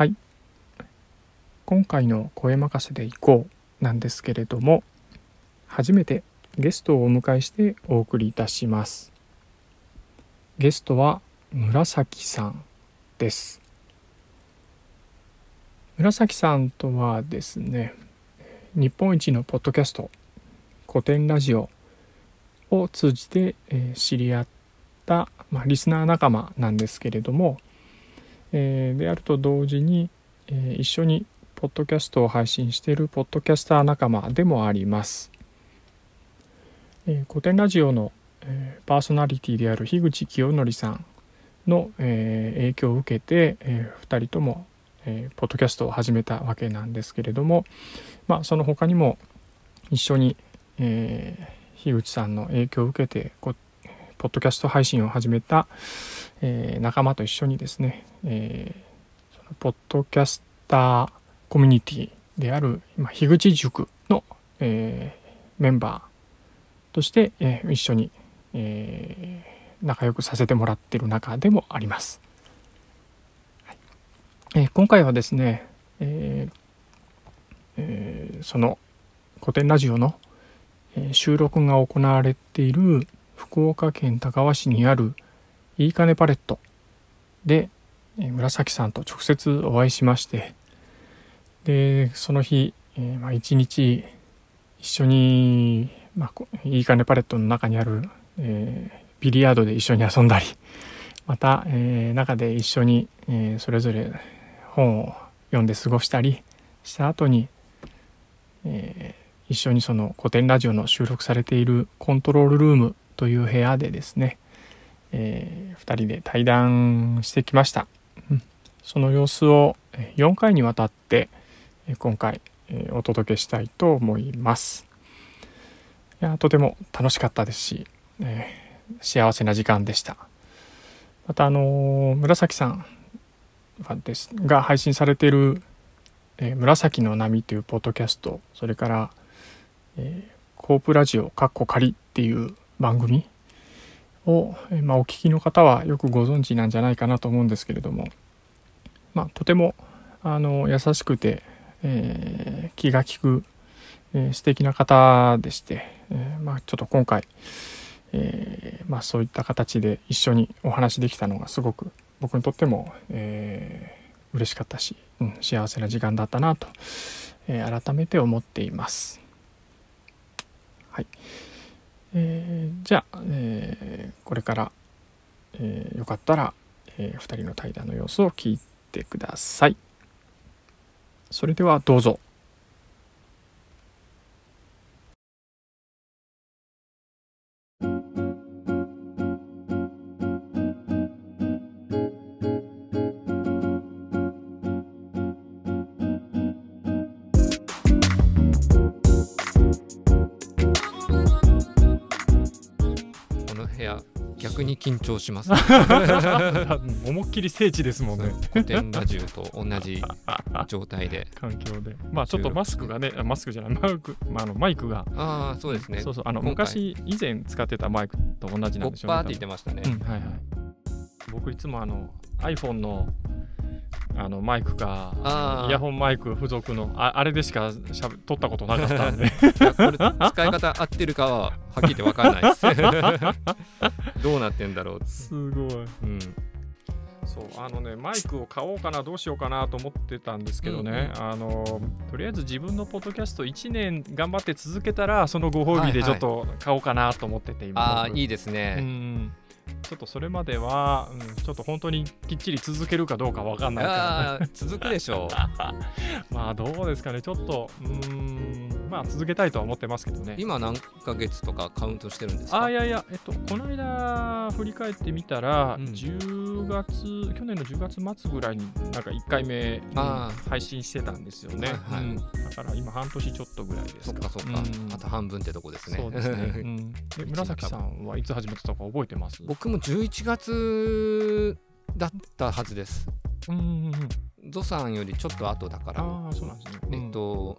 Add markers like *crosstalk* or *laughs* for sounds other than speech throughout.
はい。今回の声任せでいこうなんですけれども初めてゲストをお迎えしてお送りいたします。ゲストは紫さんです。紫さんとはですね日本一のポッドキャスト古典ラジオを通じて、知り合った、ま、リスナー仲間なんですけれども、えー、であると同時に、えー、一緒にポッドキャストを配信しているポッドキャスター仲間でもあります。えー、古典ラジオの、えー、パーソナリティである樋口清則さんの、えー、影響を受けて、えー、2人とも、えー、ポッドキャストを始めたわけなんですけれども、まあ、その他にも一緒に、えー、樋口さんの影響を受けてこポッドキャスト配信を始めた、えー、仲間と一緒にですね、えー、そのポッドキャスターコミュニティである、まあ、樋口塾の、えー、メンバーとして、えー、一緒に、えー、仲良くさせてもらっている中でもあります。はいえー、今回はですね、えーえー、その古典ラジオの、収録が行われている福岡県高川市にあるいいかねパレットで、紫さんと直接お会いしましてでその日、えー、まあ、一日一緒に、まあ、いいかねパレットの中にある、えー、ビリヤードで一緒に遊んだりまた、えー、中で一緒に、えそれぞれ本を読んで過ごしたりした後に、え一緒にその古典ラジオの収録されているコントロールルームという部屋でですね、えー、2人で対談してきました、うん、その様子を4回にわたって今回お届けしたいと思います。いやとても楽しかったですし、えー、幸せな時間でした。またあの紫さんがですが配信されている「え、紫の波」というポッドキャストそれから「え、コープラジオ」かっこ仮っていう番組を、まあ、お聞きの方はよくご存知なんじゃないかなと思うんですけれども、まあ、とてもあの優しくて、えー、気が利く、えー、素敵な方でして、えー、まあ、ちょっと今回、えまあ、そういった形で一緒にお話できたのがすごく僕にとっても、えー、嬉しかったし、うん、幸せな時間だったなと、え改めて思っています。はいえー、じゃあ、えー、これから、えー、よかったら、え2人の対談の様子を聞いてください。それではどうぞ。逆に緊張します、*laughs* 思いっきり聖地ですもんね。古典ラジオと同じ状態で。*laughs* 環境で。まあちょっとマスクがねマスクじゃない。マイク,、まあ、あのマイクが。ああそうですね。そうそう。あの昔以前使ってたマイクと同じなんでしょうねポッパーって言ってましたね、うん、はいはい僕いつもあの iPhone のあのマイクかイヤホンマイク付属のああれでしかしゃべ撮ったことなかったんで。*laughs* これ使い方合ってるかははっきり言って分かんないです。*laughs* どうなってんだろう。すごい、うん、そうあのねマイクを買おうかなどうしようかなと思ってたんですけどね、うんうん、あのとりあえず自分のポッドキャスト1年頑張って続けたらそのご褒美でちょっと買おうかなと思ってて、今ああいいですね、うんちょっとそれまでは、うん、ちょっと本当にきっちり続けるかどうかわかんないから、ね、続くでしょう。*laughs* まあどうですかね。ちょっとうんまあ続けたいとは思ってますけどね。今何ヶ月とかカウントしてるんですか？あいやいやえっとこの間振り返ってみたら、うん、10月去年の10月末ぐらいになんか1回目配信してたんですよね、はいはい。うん、だから今半年ちょっとぐらいですか。そっかそっか、うん、あと半分ってとこですね。そうですね、*laughs* うん、で紫さんはいつ始めてたか覚えてます？僕も11月だったはずです。うんうんうん、ゾさんよりちょっと後だから、あそうなんですね、うん、えっと、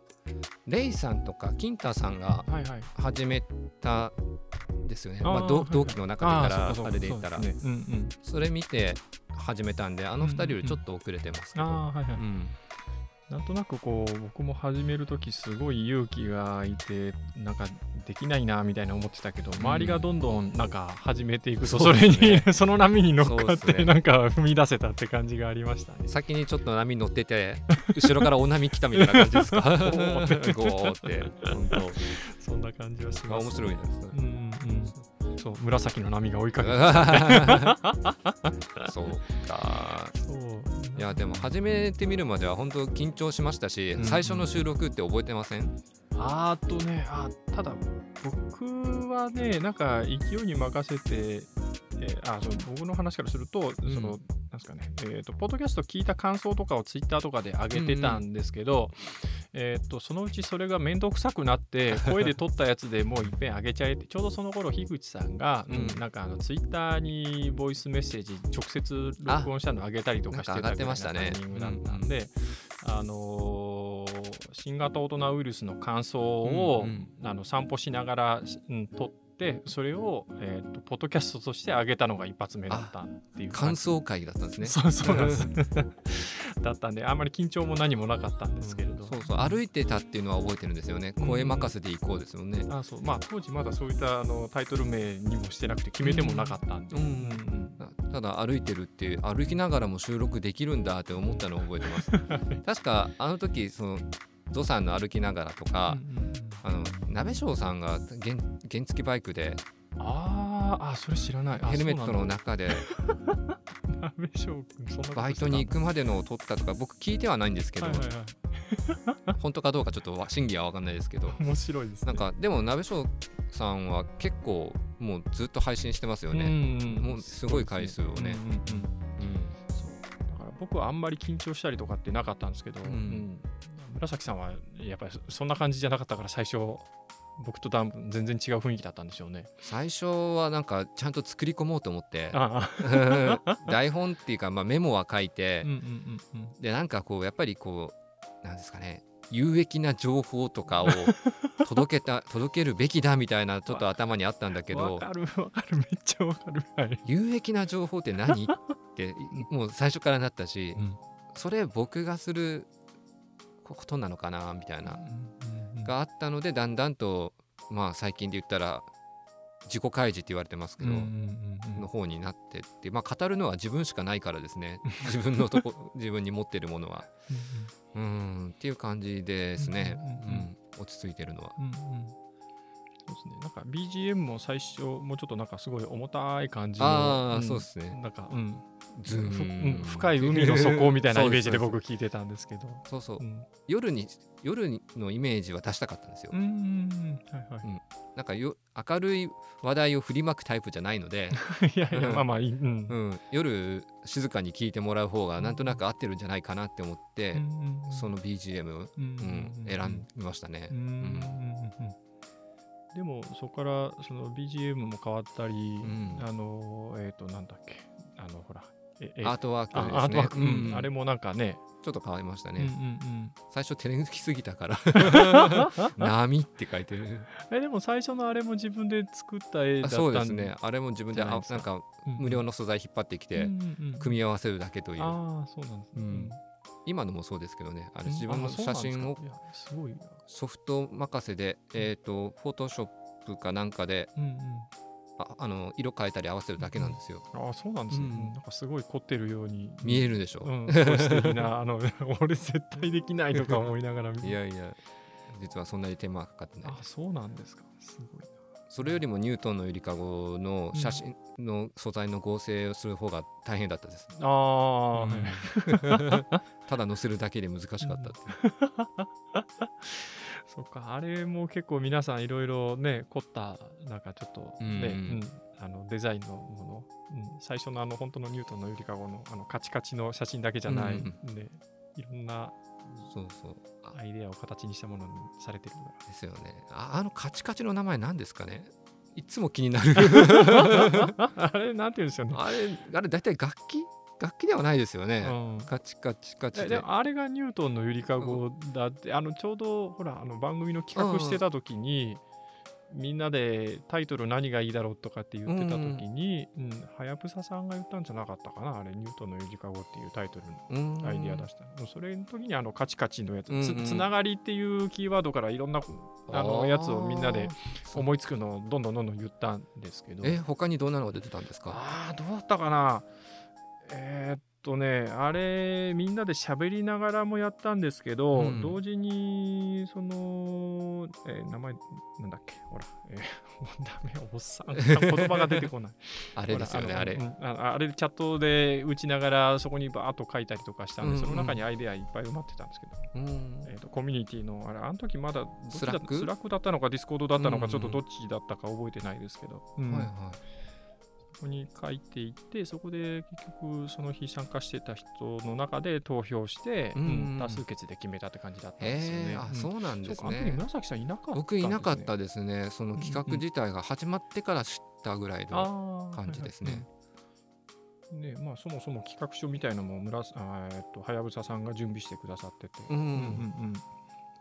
レイさんとかキンタさんが始めたですよね、はいはい、まあ、同期の中でからあれで言ったら。そ、ね。うんうん、それ見て始めたんであの2人よりちょっと遅れてますけど、うんうんなんとなくこう僕も始める時すごい勇気がいてなんかできないなみたいな思ってたけど周りがどんどんなんか始めていくとそれにその波に乗っかってなんか踏み出せたって感じがありましたね。先にちょっと波乗ってて後ろからお波来たみたいな感じですか？*laughs* ゴーって。本当。そんな感じはします、ね、面白いですね、うんうんそう紫の波が追いかけて *laughs* そうか。*laughs* そういやでも始めてみるまでは本当緊張しましたし、うん、最初の収録って覚えてません？あとねあただ僕はねなんか勢いに任せてえー、あその僕の話からすると、うん、そのなんすかね、えーと、ポッドキャスト聞いた感想とかをツイッターとかで上げてたんですけど、うんうん、えーと、そのうちそれが面倒くさくなって *laughs* 声で撮ったやつでもういっぺん上げちゃえってちょうどその頃樋口さんが、うん、なんかあのツイッターにボイスメッセージ直接録音したの上げたりとかしてたタイミングだったんで、あのー、新型大人ウイルスの感想を、うんうん、あの散歩しながら、うん、撮って。それを、えーと、ポッドキャストとして上げたのが一発目だったっていう感想会だったんですね。そうそうなんです *laughs* だったんであんまり緊張も何もなかったんですけれど、うん、そうそう歩いてたっていうのは覚えてるんですよね、声任せでいこうですよね、うん、あそう。まあ当時まだそういったあのタイトル名にもしてなくて決めてもなかったんで、うんうんただ歩いてるっていう歩きながらも収録できるんだって思ったのを覚えてます。*laughs* 確かあの時そのゾさんの歩きながらとか、うんうん、あの鍋翔さんが原原付バイクでああそれ知らない。ヘルメットの中で *laughs* バイトに行くまでのを撮ったとか僕聞いてはないんですけど、はいはいはい、本当かどうかちょっと真偽は分かんないですけど *laughs* 面白いです、ね、なんかでも鍋翔さんは結構もうずっと配信してますよね、うんうん、もうすごい回数をね、僕はあんまり緊張したりとかってなかったんですけど、うん、紫さんはやっぱりそんな感じじゃなかったから最初僕と多分全然違う雰囲気だったんでしょうね。最初はなんかちゃんと作り込もうと思って。*laughs* 台本っていうか、まあ、メモは書いて、うんうんうんうん、でなんかこうやっぱりこうなんですかね。有益な情報とかを届けた *laughs* 届けるべきだみたいなちょっと頭にあったんだけど。わかるわかる。めっちゃわかる、はい、有益な情報って何ってもう最初からなったし、うん、それ僕がすることなのかなみたいな、があったのでだんだんとまあ最近で言ったら自己開示って言われてますけど、の方になってってまあ語るのは自分しかないからですね。*laughs* 自分のとこ自分に持ってるものは。うんっていう感じですね、うん、落ち着いてるのは。そうですね、なんか BGM も最初もうちょっとなんかすごい重たい感じのあ、うん、そうですね。なんか、うん、ずん。深い海の底みたいなイメージで僕聞いてたんですけど。そうそう、うん、夜に夜のイメージは出したかったんですよ。うんはいはい。うん、なんかよ明るい話題を振りまくタイプじゃないので。*laughs* いやいやまあまあいい、うん、うん、夜静かに聞いてもらう方がなんとなく合ってるんじゃないかなって思って、その BGM、うん選びましたね。うんでもそこからその BGM も変わったり、あのえっ、ー、となんだっけ。あのほらアートワークですね。アートワーク、うん、あれもなんかね。ちょっと変わりましたね。うんうんうん、最初手抜きすぎたから。*laughs* 波って書いてる。えでも最初のあれも自分で作った絵だったそうですね。あれも自分であなんか無料の素材引っ張ってきて、組み合わせるだけという。ああそうなんです、ね、うん今のもそうですけどね、あれ自分の写真をソフト任せで、えっ、と、フォトショップかなん。かで、ああの色変えたり合わせるだけなんですよ。あそうなんですね、うん、なんかすごい凝ってるように見える。でしょ？うん、すごい素敵なあの *laughs* 俺絶対できないとか思いながらいやいや。実はそんなに手間かかってない。あそうなんですか。すごいそれよりもニュートンのゆりかごの写真の素材の合成をする方が大変だったです。ああ、うん、ただ載せるだけで難しかったって。*laughs* そっか、あれも結構皆さんいろいろね、凝った、なんかちょっとね、うん、うん、あのデザインのもの、うん、最初のあの本当のニュートンのゆりかごのあのカチカチの写真だけじゃないんで、うんうん、いろんなそうそう。アイデアを形にしたものにされてるですよね。ああのカチカチの名前何ですかね？いつも気になる。*laughs* あれなんて言うんですよね？あれあれ大体楽器？楽器ではないですよね、うん、カチカチカチで。あれがニュートンのゆりかごだって、うん、あのちょうどほらあの番組の企画してた時に、みんなでタイトル何がいいだろうとかって言ってた時にはやぶささんが言ったんじゃなかったかなあれニュートンのゆりかごっていうタイトルのアイディア出したの。それの時にあのカチカチのやつ、うんうん、つつながりっていうキーワードからいろんなあのやつをみんなで思いつくのをどんどんどんどん言ったんですけど。え他にどんなのが出てたんですか？ああどうだったかな？えー、っとねあれみんなで喋りながらもやったんですけど、うん、同時にその、えー、名前なんだっけほら、えー、*laughs* もうダメおっさん *laughs* 言葉が出てこない。あれですよねあれ、うん、あれチャットで打ちながらそこにバーッと書いたりとかしたんで、うんうん、その中にアイデアいっぱい埋まってたんですけど、うん、えーと、コミュニティのあれあの時まだスラック？スラックだったのかディスコードだったのか、ちょっとどっちだったか覚えてないですけど、はいはいこに書いていってそこで結局その日参加してた人の中で投票して、うん、多数決で決めたって感じだったんですよね。あそうなんですね。紫さんいなかった、ね、僕いなかったですね。その企画自体が始まってから知ったぐらいの感じですね。ねまあ、そもそも企画書みたいなのもむらあ、えっと、はやぶささんが準備してくださってて、うん。うんうんうん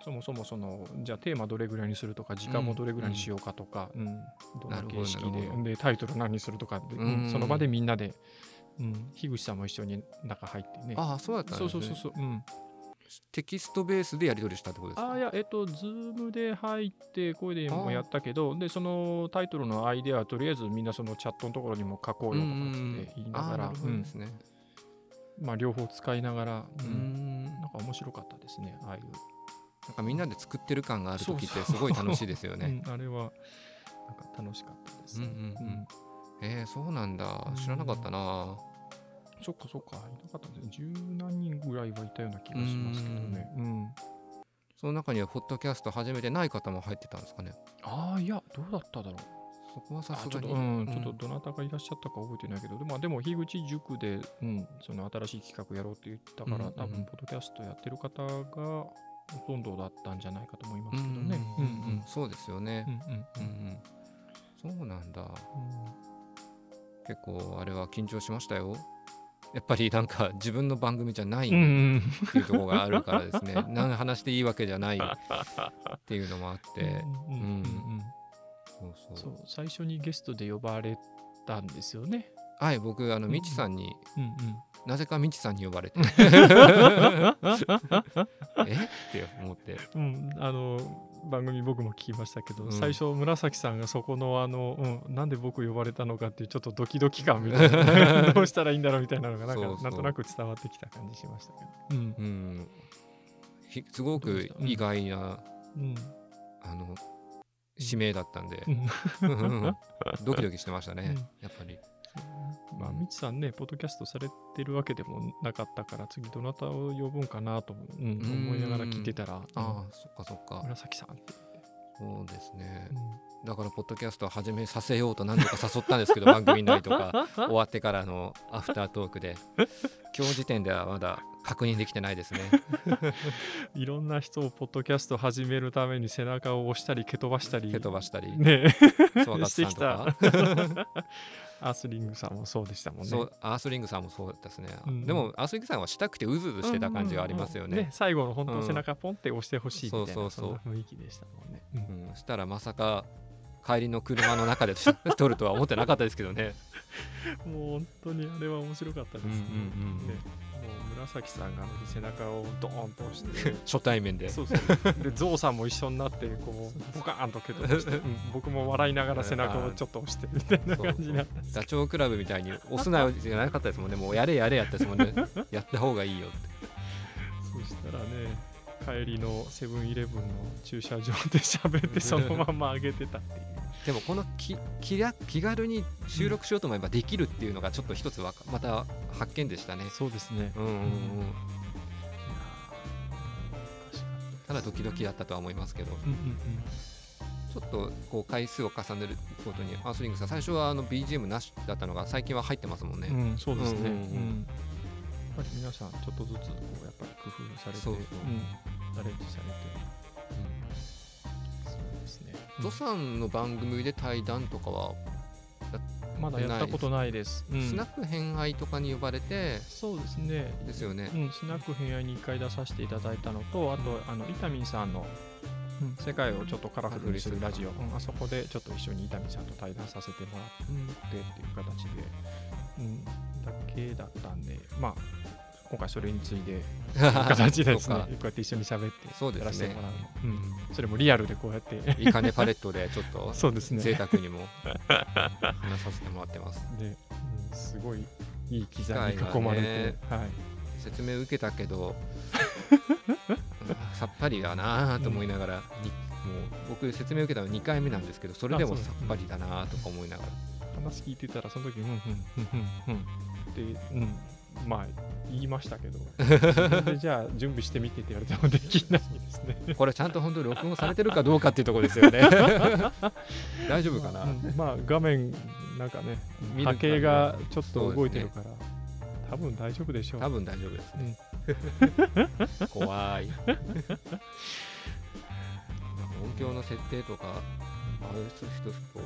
そもそもそのじゃあテーマどれぐらいにするとか時間もどれぐらいにしようかとか、うん、うん、どんな形式ででタイトル何にするとかその場でみんなで、うん、樋口さんも一緒に中入ってね。ああそうだったんですね。そうそうそうそう、うん、テキストベースでやり取りしたってことですか？あいやえっとズームで入って声でもやったけどでそのタイトルのアイデアはとりあえずみんなそのチャットのところにも書こうよとかって言いながら、うん、ですね、まあ両方使いながら、うん、なんか面白かったですねああいうなんかみんなで作ってる感がある時ってすごい楽しいですよね。うん、あれはなんか楽しかったです。うんうんうん、えー、そうなんだ。知らなかったな。そっかそっか。いなかったんです十何人ぐらいはいたような気がしますけどね。うん、その中にはポッドキャスト始めてない方も入ってたんですかね。ああいやどうだっただろう。そこはさすがに。うん、ちょっとどなたがいらっしゃったか覚えてないけど、でもでも樋口塾で、うん、その新しい企画やろうって言ったから、うんうん、多分ポッドキャストやってる方がほとんどだったんじゃないかと思いますけどね。うんうんそうですよね。うんうんそうなんだ、結構あれは緊張しましたよ。やっぱりなんか自分の番組じゃないっていうところがあるからですね、*laughs* 何話していいわけじゃないっていうのもあって、そう。そう最初にゲストで呼ばれたんですよね。はい僕あのみちさんに、うんうん。なぜかみちさんに呼ばれて。*laughs* え？って思って、うん、あの番組僕も聞きましたけど、うん、最初紫さんがそこのあの、うん、なんで僕呼ばれたのかっていうちょっとドキドキ感みたいな。*laughs* どうしたらいいんだろうみたいなのがなんかなんとなく伝わってきた感じしましたけど、うん、うん、すごく意外な、うん、あの指名だったんで、ドキドキしてましたね、やっぱり。まあ、みちさんね、ポッドキャストされてるわけでもなかったから、次どなたを呼ぶんかなと、うん、思いながら聞いてたら、ああ、そっかそっか。紫さんってそうですね。うん、だから、ポッドキャストを始めさせようと何度か誘ったんですけど、*laughs* 番組内とか、終わってからのアフタートークで、今日時点ではまだ確認できてないですね。*laughs* いろんな人をポッドキャスト始めるために背中を押したり蹴飛ばしたり。蹴飛ばしたり。ね。してきたアースリングさんもそうでしたもんね。そうアースリングさんもそうですね。うん、でもアースリングさんはしたくてうずうずしてた感じがありますよね。うんうんうん、ね最後の本当背中ポンって押してほしいみたいな、そうそうそう雰囲気でしたもんね。うん、したらまさか帰りの車の中で撮 *laughs* るとは思ってなかったですけどね。もう本当にあれは面白かったですね。うんうんうんね紫さんが背中をドーンと押して。*laughs* 初対面で。そうそう。で *laughs* ゾウさんも一緒になってこうボカーンと蹴飛して、うん、僕も笑いながら背中をちょっと押してみたいな感じになったダチョウ倶楽部みたいに押すなじゃなかったですもんね。もうやれやれやったですもんね。やった方がいいよって帰りのセブンイレブンの駐車場で喋ってそのまま上げてたっていう。でもこの気気気軽に収録しようと思えばできるっていうのがちょっと一つはまた発見でしたね。そうですね、うんうんうん、ただドキドキだったとは思いますけど、うんうんうん、ちょっとこう回数を重ねることにアースリングさん最初はあの BGM なしだったのが最近は入ってますもんね。うん、そうですね、うんうん。うん、ぱり皆さんちょっとずつこうやっぱり工夫されてそうそう、うん、アレンジされて。ゾさんの番組で対談とかはまだやったことないです、うん、スナック偏愛とかに呼ばれてそうですね。ですよね、うん、スナック偏愛に1回出させていただいたのとあとあの伊丹さんのうん、世界をちょっとカラフルにするラジオ、うん、あそこでちょっと一緒に伊丹さんと対談させてもらってっていう形で、うん、だけだったんでまあ今回それについで *laughs* 形でですねこうやって一緒に喋ってやらせてもらう。う、ね、うん、それもリアルでこうやって。いい金パレットで *laughs* ちょっとそうですね。贅沢にも話させてもらってます。で、うん、すごいいい機材に囲まれて、ね、はい、説明受けたけど *laughs* さっぱりだなと思いながら、うん、もう僕説明受けたの2回目なんですけどそれでもさっぱりだなとか思いながら話聞いてたらその時うんうんうんうんうんってうんまあ言いましたけど *laughs* でじゃあ準備してみてって言われてもできないですね *laughs* これちゃんと本当に録音されてるかどうかっていうところですよね。*laughs* 大丈夫かな、まあ、まあ、画面なんかね波形がちょっと動いてるから、ね、多分大丈夫でしょう。多分大丈夫ですね、うん、怖い。音響の設定とかある人とこ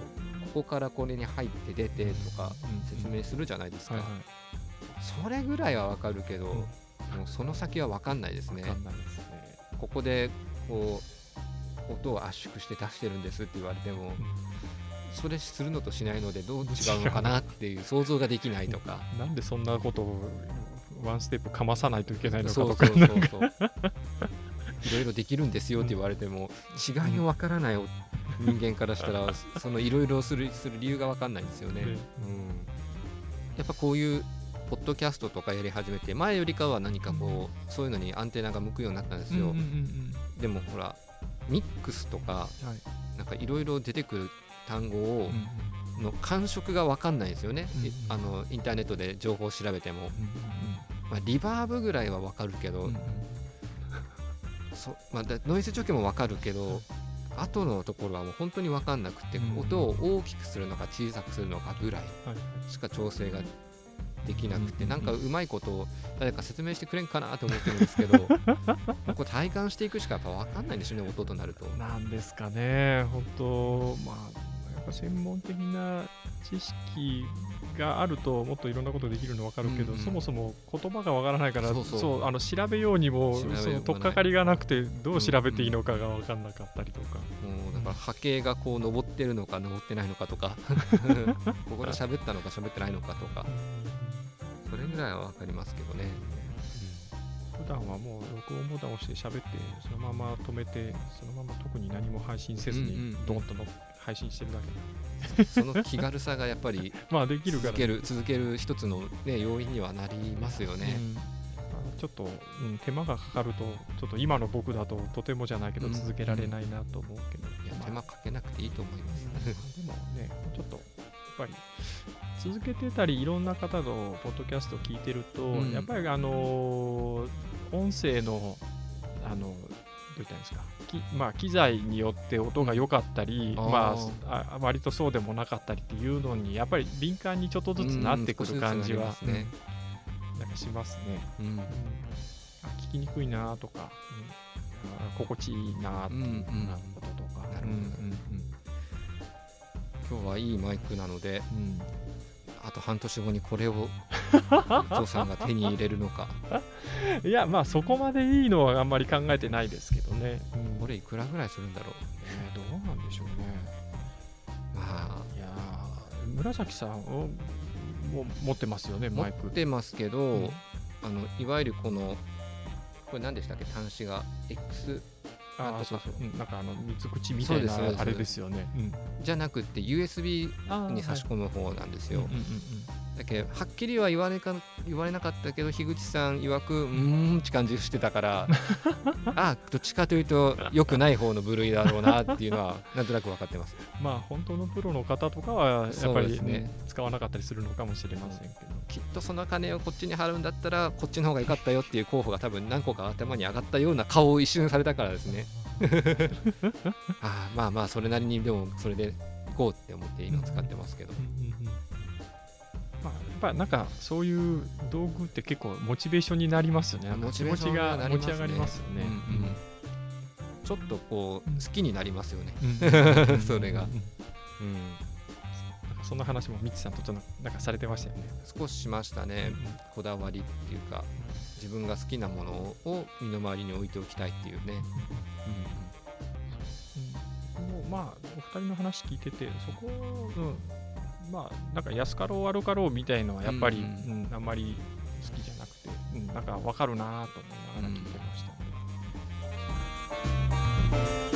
こからこれに入って出てとか説明するじゃないですか、それぐらいはわかるけど、もうその先は分かんないですね。ここでこう音を圧縮して出してるんですって言われても、うん、それするのとしないのでどう違うのかなっていう想像ができないとか。*laughs* なんでそんなことをワンステップかまさないといけないのかとか。そうそうそうそう。*laughs* いろいろできるんですよって言われても、違いのわからない人間からしたらそのいろいろするする理由が分かんないんですよね。うん、やっぱこういうポッドキャストとかやり始めて前よりかは何かこう、そういうのにアンテナが向くようになったんですよ、でもほらミックスとか、はい、なんかいろいろ出てくる単語を、の感触が分かんないですよね、あのインターネットで情報を調べても、まあ、リバーブぐらいは分かるけど、そまあ、ノイズ除去も分かるけど後のところはもう本当に分かんなくて、音を大きくするのか小さくするのかぐらいしか調整ができなくて、なんかうまいことを誰か説明してくれんかなと思ってるんですけど *laughs* こう体感していくしかやっぱ分かんないんでしょうね音となると。なんですかね本当。まあやっぱ専門的な知識があるともっといろんなことできるの分かるけど、うんうん、そもそも言葉が分からないからそうあの調べようにもその取っかかりがなくてどう調べていいのかが分かんなかったりとか、うん。うん、だから波形がこう登ってるのか登ってないのかとか。*laughs* ここで喋ったのか喋ってないのかとか。それぐらいは分かりますけどね、うん、普段はもう録音ボタンを押して喋ってそのまま止めてそのまま特に何も配信せずにドンとの配信してるだけ。その気軽さがやっぱり *laughs* まあできる続ける続ける一つの、ね、要因にはなりますよね。うん。ちょっと、うん、手間がかかると、ちょっと今の僕だととてもじゃないけど続けられないなと思うけど、いや、手間かけなくていいと思います、でもね、ちょっとやっぱり続けてたりいろんな方のポッドキャストを聞いてると、うん、やっぱりあの音声のあのどう言ったらいいんですか？まあ、機材によって音が良かったり、まあ、あ割とそうでもなかったりっていうのにやっぱり敏感にちょっとずつなってくる感じは、うん、ね、なんかしますね、うん、聞きにくいなとか、うん、心地いいなっていうこととか、うんうん。うん、今日はいいマイクなので、うんあと半年後にこれを *laughs* お父さんが手に入れるのか。いやまあそこまでいいのはあんまり考えてないですけどね、うん、これいくらぐらいするんだろう、えー、どうなんでしょうね。まあ。いや紫さんも持ってますよねマイク持ってますけど、うん、あのいわゆるこのこれ何でしたっけ？端子が X あそうそう、うん、なんかあの三つ口みたいなあれですよね、うん、じゃなくて USB に差し込む方なんですよ、だけはっきりは言われか言われなかったけど樋口さん曰くうんって感じしてたから *laughs* あどっちかというと良くない方の部類だろうなっていうのはなんとなく分かってます。まあ本当のプロの方とかはやっぱり、ね、使わなかったりするのかもしれませんけど。きっとその金をこっちに払うんだったらこっちの方が良かったよっていう候補が多分何個か頭に上がったような顔を一瞬されたからですね。*laughs* あまあまあそれなりにでもそれでいこうって思って今使ってますけど。ぱなんかそういう道具って結構モチベーションになりますよね。モチベーションが持ち上がりますよね。うんうん、ちょっとこう好きになりますよね。それが。うんそんな話もミッチさんとちょっとなんかされてましたよね。少ししましたね。こだわりっていうか自分が好きなものを身の回りに置いておきたいっていうね。うんまあお二人の話聞いててそこ、うん、まあなんか安かろう悪かろうみたいのはやっぱり、うん、うん、あんまり好きじゃなくて、うん、なんかわかるなと思いながら聞いてました、